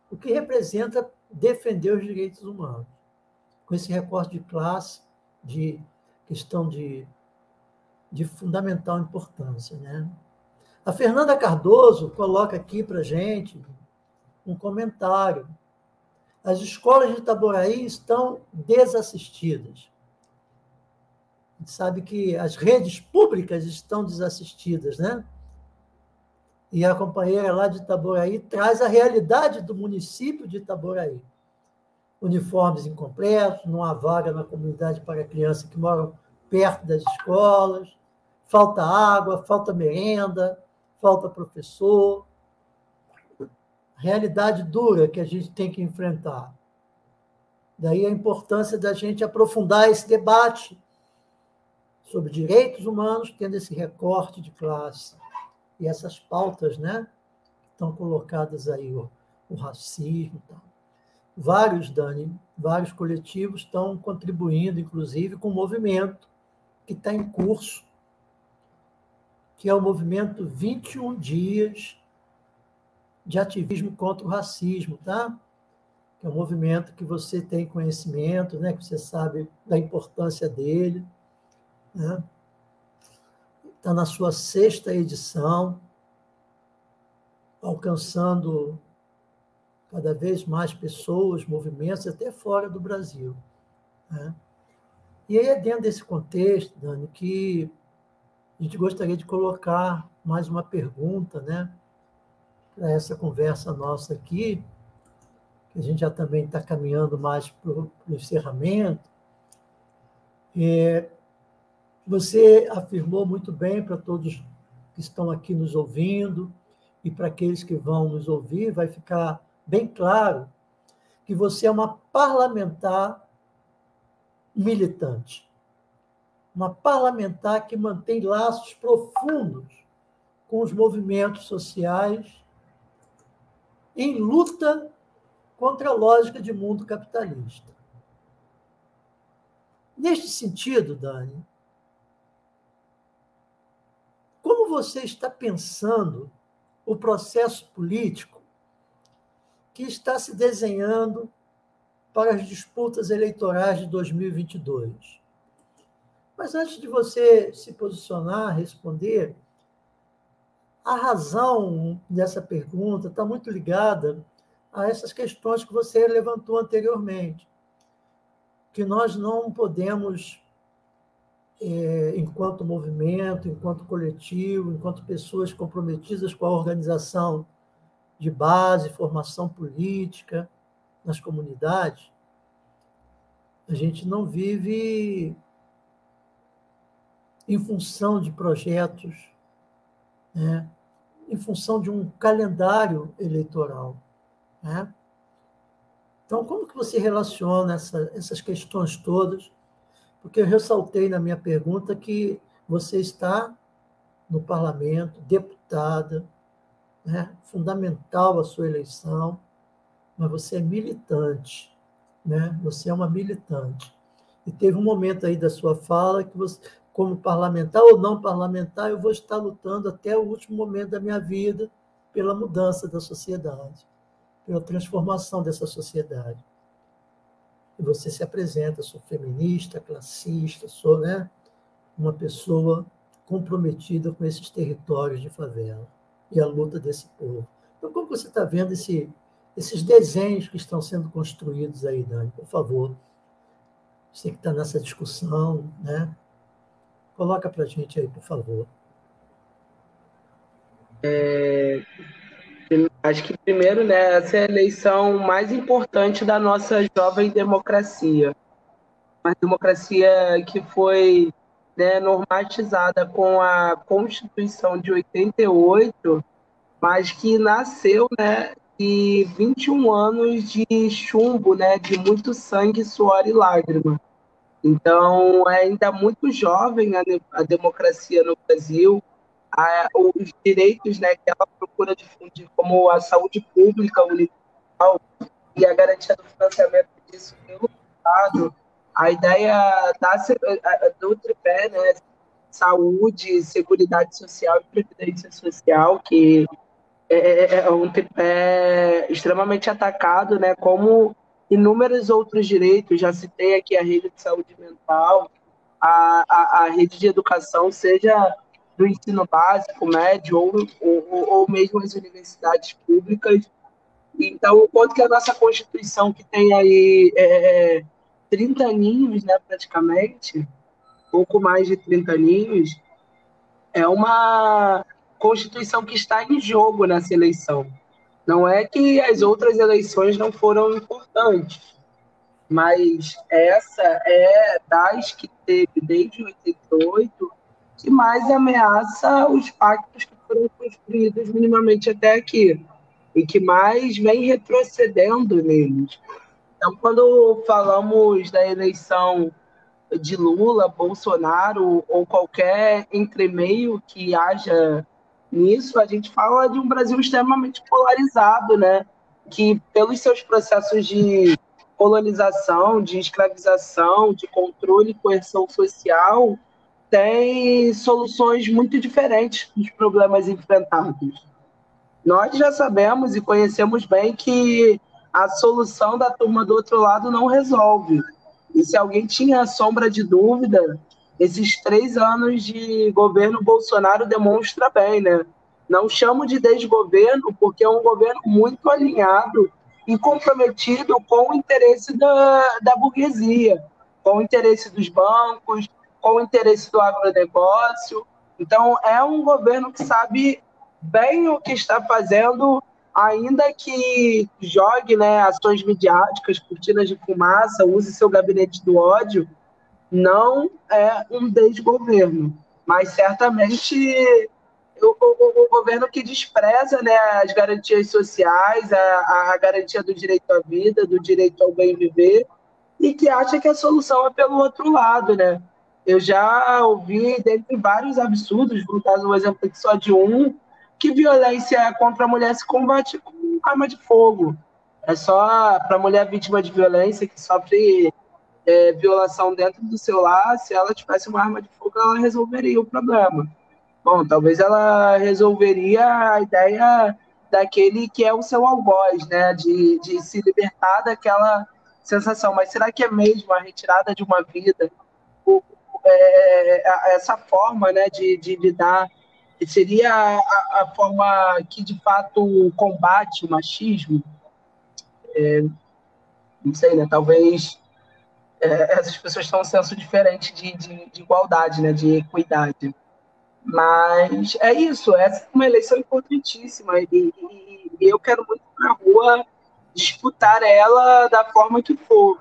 o que representa defender os direitos humanos, com esse recorte de classe, de questão de, de fundamental importância. Né? A Fernanda Cardoso coloca aqui para gente um comentário. As escolas de Itaboraí estão desassistidas. A gente sabe que as redes públicas estão desassistidas, né? E a companheira lá de Itaboraí traz a realidade do município de Itaboraí uniformes incompletos, não há vaga na comunidade para crianças que moram perto das escolas, falta água, falta merenda, falta professor. Realidade dura que a gente tem que enfrentar. Daí a importância da gente aprofundar esse debate sobre direitos humanos, tendo esse recorte de classe e essas pautas, né, estão colocadas aí, o, o racismo. Vários, Dani, vários coletivos estão contribuindo, inclusive, com o um movimento que está em curso, que é o movimento 21 Dias de Ativismo contra o Racismo, tá? Que é um movimento que você tem conhecimento, né? que você sabe da importância dele. Né? Está na sua sexta edição, alcançando cada vez mais pessoas, movimentos, até fora do Brasil. Né? E aí é dentro desse contexto, Dani, que a gente gostaria de colocar mais uma pergunta né, para essa conversa nossa aqui, que a gente já também está caminhando mais para o encerramento. É, você afirmou muito bem para todos que estão aqui nos ouvindo e para aqueles que vão nos ouvir, vai ficar bem claro que você é uma parlamentar militante. Uma parlamentar que mantém laços profundos com os movimentos sociais em luta contra a lógica de mundo capitalista. Neste sentido, Dani, como você está pensando o processo político que está se desenhando para as disputas eleitorais de 2022. Mas antes de você se posicionar, responder, a razão dessa pergunta está muito ligada a essas questões que você levantou anteriormente, que nós não podemos, é, enquanto movimento, enquanto coletivo, enquanto pessoas comprometidas com a organização de base, formação política nas comunidades, a gente não vive em função de projetos, né? em função de um calendário eleitoral. Né? Então, como que você relaciona essa, essas questões todas? Porque eu ressaltei na minha pergunta que você está no parlamento, deputada, né? fundamental a sua eleição, mas você é militante, né? Você é uma militante. E teve um momento aí da sua fala que você, como parlamentar ou não parlamentar, eu vou estar lutando até o último momento da minha vida pela mudança da sociedade, pela transformação dessa sociedade. E você se apresenta, sou feminista, classista, sou, né, uma pessoa comprometida com esses territórios de favela e a luta desse povo. Então, como você está vendo esse, esses desenhos que estão sendo construídos aí, Dani? Por favor, você que está nessa discussão, né? Coloca para a gente aí, por favor. É, acho que primeiro, né, essa é a eleição mais importante da nossa jovem democracia. Uma democracia que foi né, normatizada com a Constituição de 88, mas que nasceu né, de 21 anos de chumbo, né, de muito sangue, suor e lágrima. Então, é ainda muito jovem a, a democracia no Brasil, a, os direitos né, que ela procura difundir, como a saúde pública universal e a garantia do financiamento disso pelo Estado, a ideia da, do tripé, né, saúde, seguridade social e previdência social, que é, é, é um tripé extremamente atacado, né, como inúmeros outros direitos, já citei aqui a rede de saúde mental, a, a, a rede de educação, seja do ensino básico, médio, ou, ou, ou mesmo as universidades públicas. Então, o quanto que a nossa Constituição, que tem aí é, 30 é, aninhos, né, praticamente, pouco mais de 30 aninhos, é uma Constituição que está em jogo nessa eleição. Não é que as outras eleições não foram importantes, mas essa é das que teve desde 88 que mais ameaça os pactos que foram construídos minimamente até aqui e que mais vem retrocedendo neles. Então, quando falamos da eleição de Lula, Bolsonaro ou qualquer entremeio que haja nisso, a gente fala de um Brasil extremamente polarizado, né? Que pelos seus processos de colonização, de escravização, de controle e coerção social, tem soluções muito diferentes dos problemas enfrentados. Nós já sabemos e conhecemos bem que a solução da turma do outro lado não resolve. E se alguém tinha sombra de dúvida, esses três anos de governo Bolsonaro demonstra bem, né? Não chamo de desgoverno porque é um governo muito alinhado e comprometido com o interesse da, da burguesia, com o interesse dos bancos, com o interesse do agronegócio. Então, é um governo que sabe bem o que está fazendo, ainda que jogue né, ações midiáticas, cortinas de fumaça, use seu gabinete do ódio, não é um desgoverno, mas certamente o, o, o, governo que despreza né, as garantias sociais, a, a garantia do direito à vida, do direito ao bem viver, e que acha que a solução é pelo outro lado, né? Eu já ouvi, dentre vários absurdos, vou dar um exemplo aqui só de um, que violência contra a mulher se combate com arma de fogo. É só para a mulher vítima de violência que sofre é, violação dentro do seu lar, se ela tivesse uma arma de fogo, ela resolveria o problema. Bom, talvez ela resolveria a ideia daquele que é o seu algoz, né? De, de se libertar daquela sensação. Mas será que é mesmo a retirada de uma vida? O, é, essa forma né, de, de lidar seria a, a, forma que de fato combate o machismo? É, não sei, né? Talvez é, essas pessoas têm um senso diferente de, de, de, igualdade, né? De equidade. Mas é isso, essa é uma eleição importantíssima e, e, e eu quero muito na rua disputar ela da forma que for.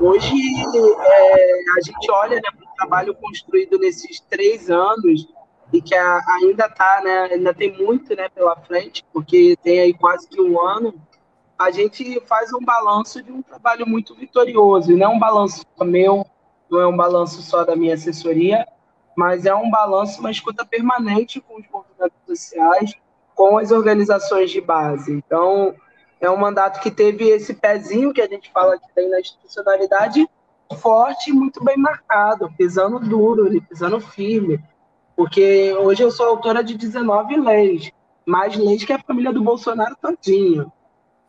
Hoje é, a gente olha né, para o trabalho construído nesses três anos e que a, ainda tá, né, ainda tem muito né, pela frente, porque tem aí quase que um ano, a gente faz um balanço de um trabalho muito vitorioso, e não é um balanço meu, não é um balanço só da minha assessoria, mas é um balanço, uma escuta permanente com os movimentos sociais, com as organizações de base. Então, é um mandato que teve esse pezinho que a gente fala que tem na institucionalidade forte e muito bem marcado, pisando duro, pisando firme. Porque hoje eu sou autora de 19 leis, mais leis que a família do Bolsonaro todinho.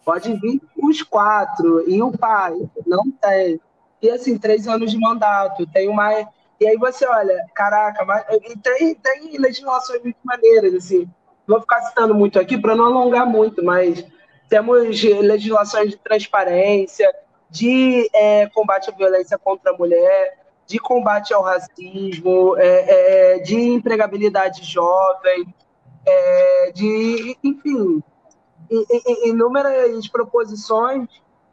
Pode vir os quatro, e o pai, não tem. E assim, três anos de mandato, tem uma. E aí você olha, caraca, mas... e tem, tem legislações muito maneiras, assim. Vou ficar citando muito aqui para não alongar muito, mas temos legislações de transparência, de é, combate à violência contra a mulher, de combate ao racismo, é, é, de empregabilidade jovem. é, de, enfim, inúmeras proposições,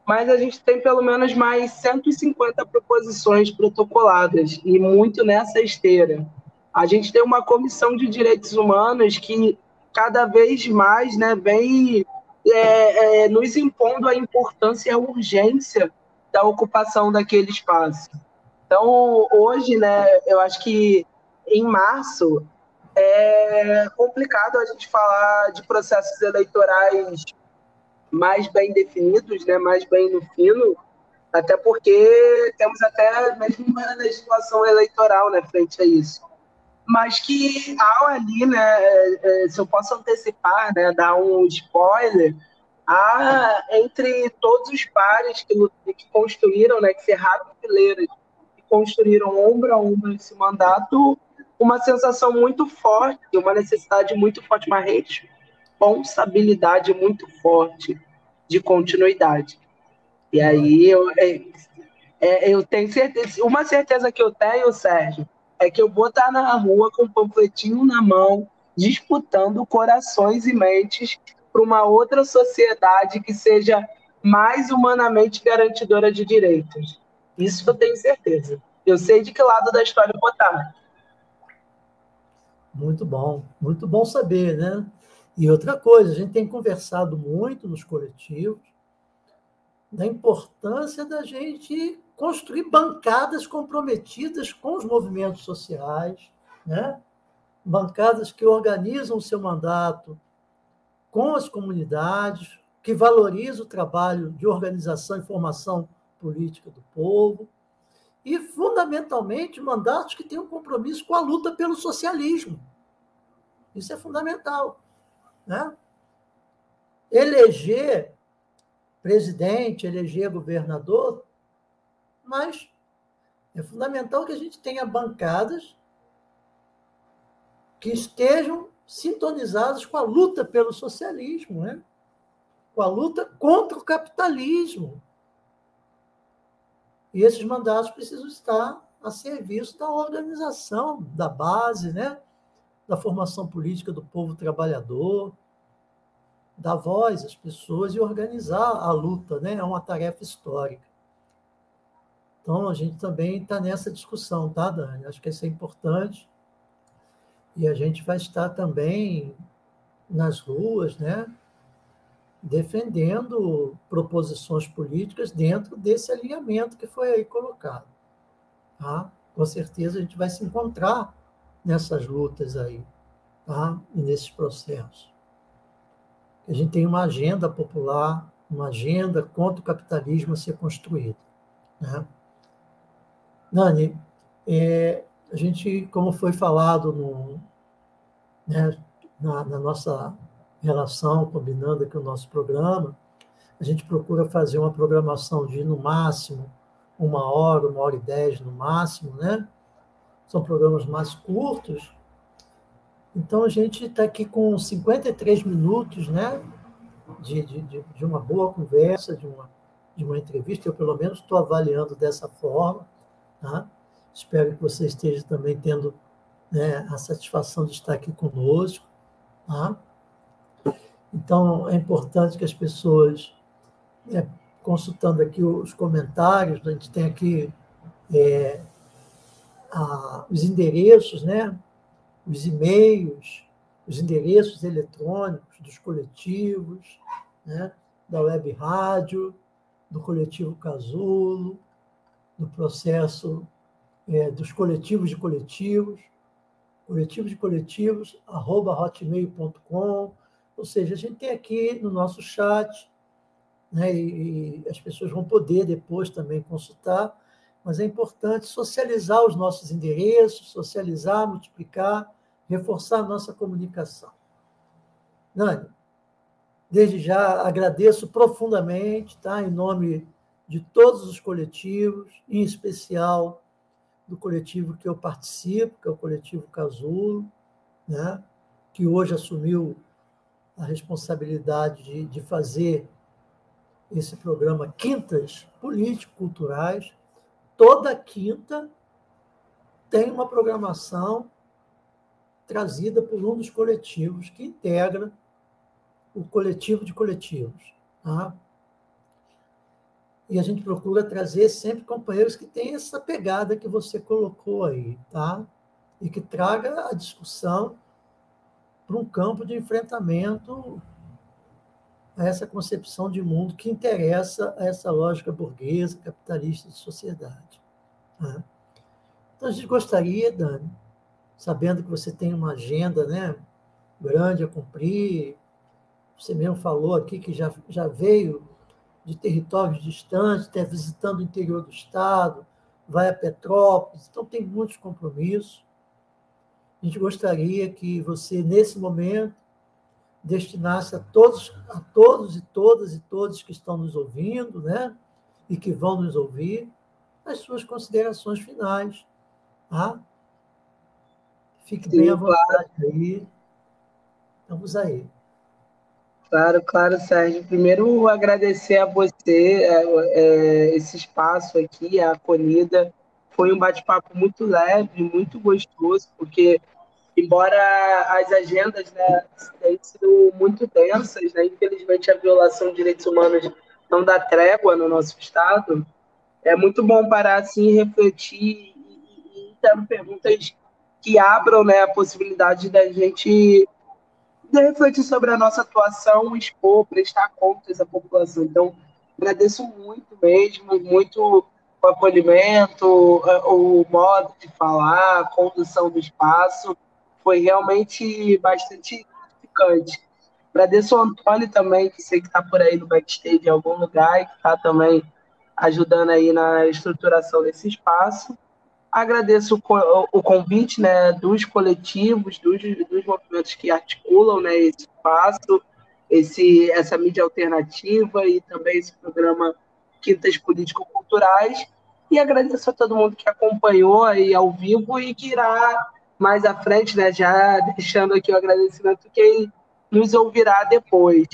mas a gente tem pelo menos mais 150 proposições protocoladas, e muito nessa esteira. A gente tem uma comissão de direitos humanos que cada vez mais né, vem é, é, nos impondo a importância e a urgência da ocupação daquele espaço. Então, hoje, né, eu acho que em março é complicado a gente falar de processos eleitorais mais bem definidos, né, mais bem no fino, até porque temos até mesmo uma legislação eleitoral né, frente a isso. Mas que há ali, né, é, é, se eu posso antecipar, né, dar um spoiler, há entre todos os pares que, que construíram, né, que cerraram fileiras, que construíram ombro a ombro esse mandato, uma sensação muito forte, uma necessidade muito forte, uma responsabilidade muito forte de continuidade. E aí eu, é, é, eu tenho certeza, uma certeza que eu tenho, Sérgio, é que eu vou estar na rua com um panfletinho na mão, disputando corações e mentes para uma outra sociedade que seja mais humanamente garantidora de direitos. Isso eu tenho certeza. Eu sei de que lado da história eu vou estar. Muito bom, muito bom saber, né? E outra coisa, a gente tem conversado muito nos coletivos da importância da gente construir bancadas comprometidas com os movimentos sociais, né? bancadas que organizam o seu mandato com as comunidades, que valorizam o trabalho de organização e formação política do povo, e, fundamentalmente, mandatos que têm um compromisso com a luta pelo socialismo. Isso é fundamental. Né? Eleger presidente, eleger governador, mas é fundamental que a gente tenha bancadas que estejam sintonizadas com a luta pelo socialismo, né? com a luta contra o capitalismo. E esses mandatos precisam estar a serviço da organização da base, né? da formação política do povo trabalhador, dar voz às pessoas e organizar a luta, né? É uma tarefa histórica. Então, a gente também está nessa discussão, tá, Dani? Acho que isso é importante. E a gente vai estar também nas ruas, né? Defendendo proposições políticas dentro desse alinhamento que foi aí colocado. Tá? Com certeza a gente vai se encontrar nessas lutas aí, tá? e nesses processos. A gente tem uma agenda popular, uma agenda contra o capitalismo a ser construída. Né? Nani, é, a gente, como foi falado no, né, na, na nossa relação, combinando aqui o nosso programa, a gente procura fazer uma programação de, no máximo, uma hora, uma hora e dez no máximo, né? São programas mais curtos. Então, a gente está aqui com 53 minutos, né? De, de, de uma boa conversa, de uma, de uma entrevista. Eu, pelo menos, estou avaliando dessa forma. Tá? Espero que você esteja também tendo né, a satisfação de estar aqui conosco. Tá? Então, é importante que as pessoas, é, consultando aqui os comentários, a gente tem aqui é, a, os endereços, né? os e-mails, os endereços eletrônicos dos coletivos, né? da web rádio, do coletivo Casulo, do processo é, dos coletivos de coletivos, coletivos de coletivos, arroba hotmail.com, ou seja, a gente tem aqui no nosso chat, né, e, as pessoas vão poder depois também consultar, mas é importante socializar os nossos endereços, socializar, multiplicar, reforçar nossa comunicação. Nani, desde já agradeço profundamente, tá, em nome de todos os coletivos, em especial do coletivo que eu participo, que é o coletivo Casulo, né, que hoje assumiu a responsabilidade de, de fazer esse programa Quintas Político-Culturais. Toda quinta tem uma programação trazida por um dos coletivos que integra o coletivo de coletivos. Tá? E a gente procura trazer sempre companheiros que têm essa pegada que você colocou aí, tá? E que traga a discussão para um campo de enfrentamento a essa concepção de mundo que interessa a essa lógica burguesa, capitalista de sociedade. Tá? Então, a gente gostaria, Dani, sabendo que você tem uma agenda né, grande a cumprir, você mesmo falou aqui que já, já veio de territórios distantes, está visitando o interior do estado, vai a Petrópolis, então tem muitos compromissos. A gente gostaria que você, nesse momento, destinasse a todos, a todos e todas e todos que estão nos ouvindo, né? E que vão nos ouvir, as suas considerações finais, tá? Fique Sim, bem à vontade claro. aí. Vamos aí. Claro, claro, Sérgio. Primeiro, agradecer a você é, é, esse espaço aqui, a acolhida. Foi um bate-papo muito leve, muito gostoso, porque, embora as agendas né, tenham sido muito densas, né, infelizmente a violação de direitos humanos não dá trégua no nosso Estado, é muito bom parar assim, refletir e, e perguntas que abram né, a possibilidade da gente de refletir sobre a nossa atuação, expor, prestar contas à população. Então, agradeço muito mesmo, muito o acolhimento, o modo de falar, a condução do espaço, foi realmente bastante gratificante. Agradeço ao Antônio também, que sei que está por aí no backstage em algum lugar e que está também ajudando aí na estruturação desse espaço. Agradeço o, convite né, dos coletivos, dos, dos movimentos que articulam né, esse espaço, esse, essa mídia alternativa e também esse programa Quintas Político-Culturais. E agradeço a todo mundo que acompanhou aí ao vivo e que irá mais à frente, né, já deixando aqui o agradecimento quem nos ouvirá depois.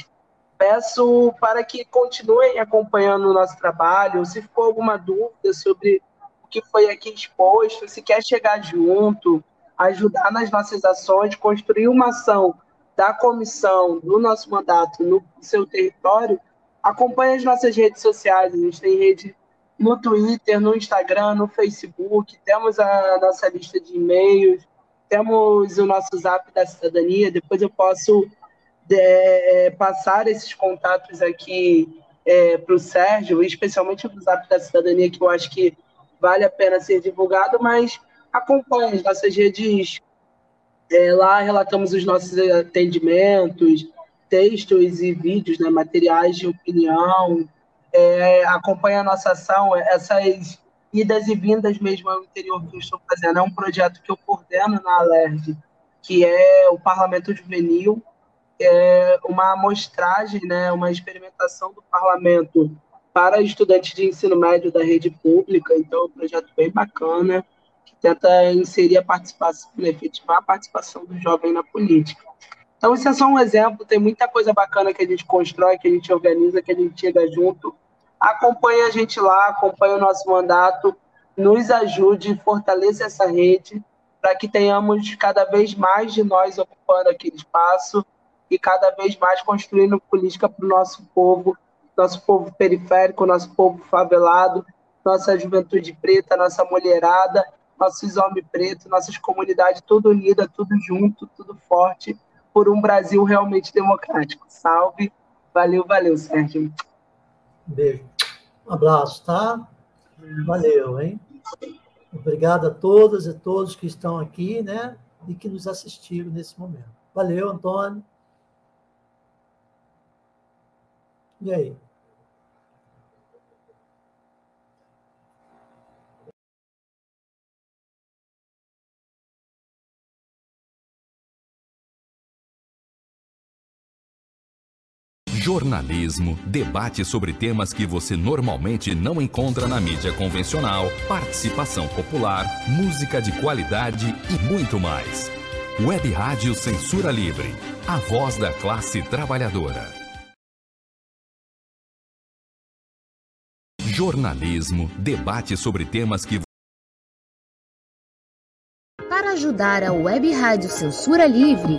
Peço para que continuem acompanhando o nosso trabalho. Se for alguma dúvida sobre que foi aqui exposto, se quer chegar junto, ajudar nas nossas ações, construir uma ação da comissão, do nosso mandato no seu território, acompanhe as nossas redes sociais. A gente tem rede no Twitter, no Instagram, no Facebook, temos a nossa lista de e-mails, temos o nosso Zap da Cidadania. Depois eu posso é, passar esses contatos aqui é, para o Sérgio, especialmente o Zap da Cidadania, que eu acho que vale a pena ser divulgado, mas acompanhe as nossas redes. É, lá relatamos os nossos atendimentos, textos e vídeos, né, materiais de opinião. É, acompanhe a nossa ação, essas idas e vindas mesmo ao interior que eu estou fazendo. É um projeto que eu coordeno na Alerj, que é o Parlamento Juvenil, é uma amostragem, né, uma experimentação do parlamento para estudantes de ensino médio da rede pública, então é um projeto bem bacana, que tenta inserir a participação, efetivar a participação do jovem na política. Então, isso é só um exemplo, tem muita coisa bacana que a gente constrói, que a gente organiza, que a gente chega junto. Acompanhe a gente lá, acompanhe o nosso mandato, nos ajude, fortaleça essa rede, para que tenhamos cada vez mais de nós ocupando aquele espaço e cada vez mais construindo política para o nosso povo nosso povo periférico, nosso povo favelado, nossa juventude preta, nossa mulherada, nossos homens pretos, nossas comunidades, tudo unida, tudo junto, tudo forte, por um Brasil realmente democrático. Salve, valeu, valeu, Sérgio. Beijo. Um abraço, tá? Valeu, hein? Obrigado a todas e todos que estão aqui, né? E que nos assistiram nesse momento. Valeu, Antônio. E aí? Jornalismo, debate sobre temas que você normalmente não encontra na mídia convencional, participação popular, música de qualidade e muito mais. Web Rádio Censura Livre, a voz da classe trabalhadora. Jornalismo, debate sobre temas que ajudar a Web Rádio Censura Livre,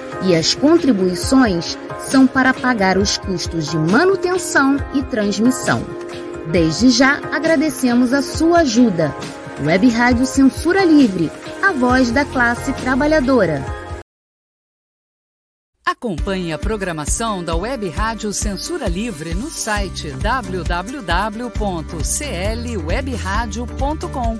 e as contribuições são para pagar os custos de manutenção e transmissão. Desde já agradecemos a sua ajuda. Web Rádio Censura Livre, a voz da classe trabalhadora. Acompanhe a programação da Web Rádio Censura Livre no site www.clwebradio.com,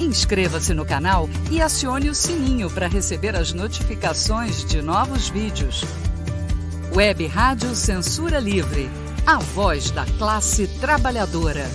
Inscreva-se no canal e acione o sininho para receber as notificações de novos vídeos. Web Rádio Censura Livre. A voz da classe trabalhadora.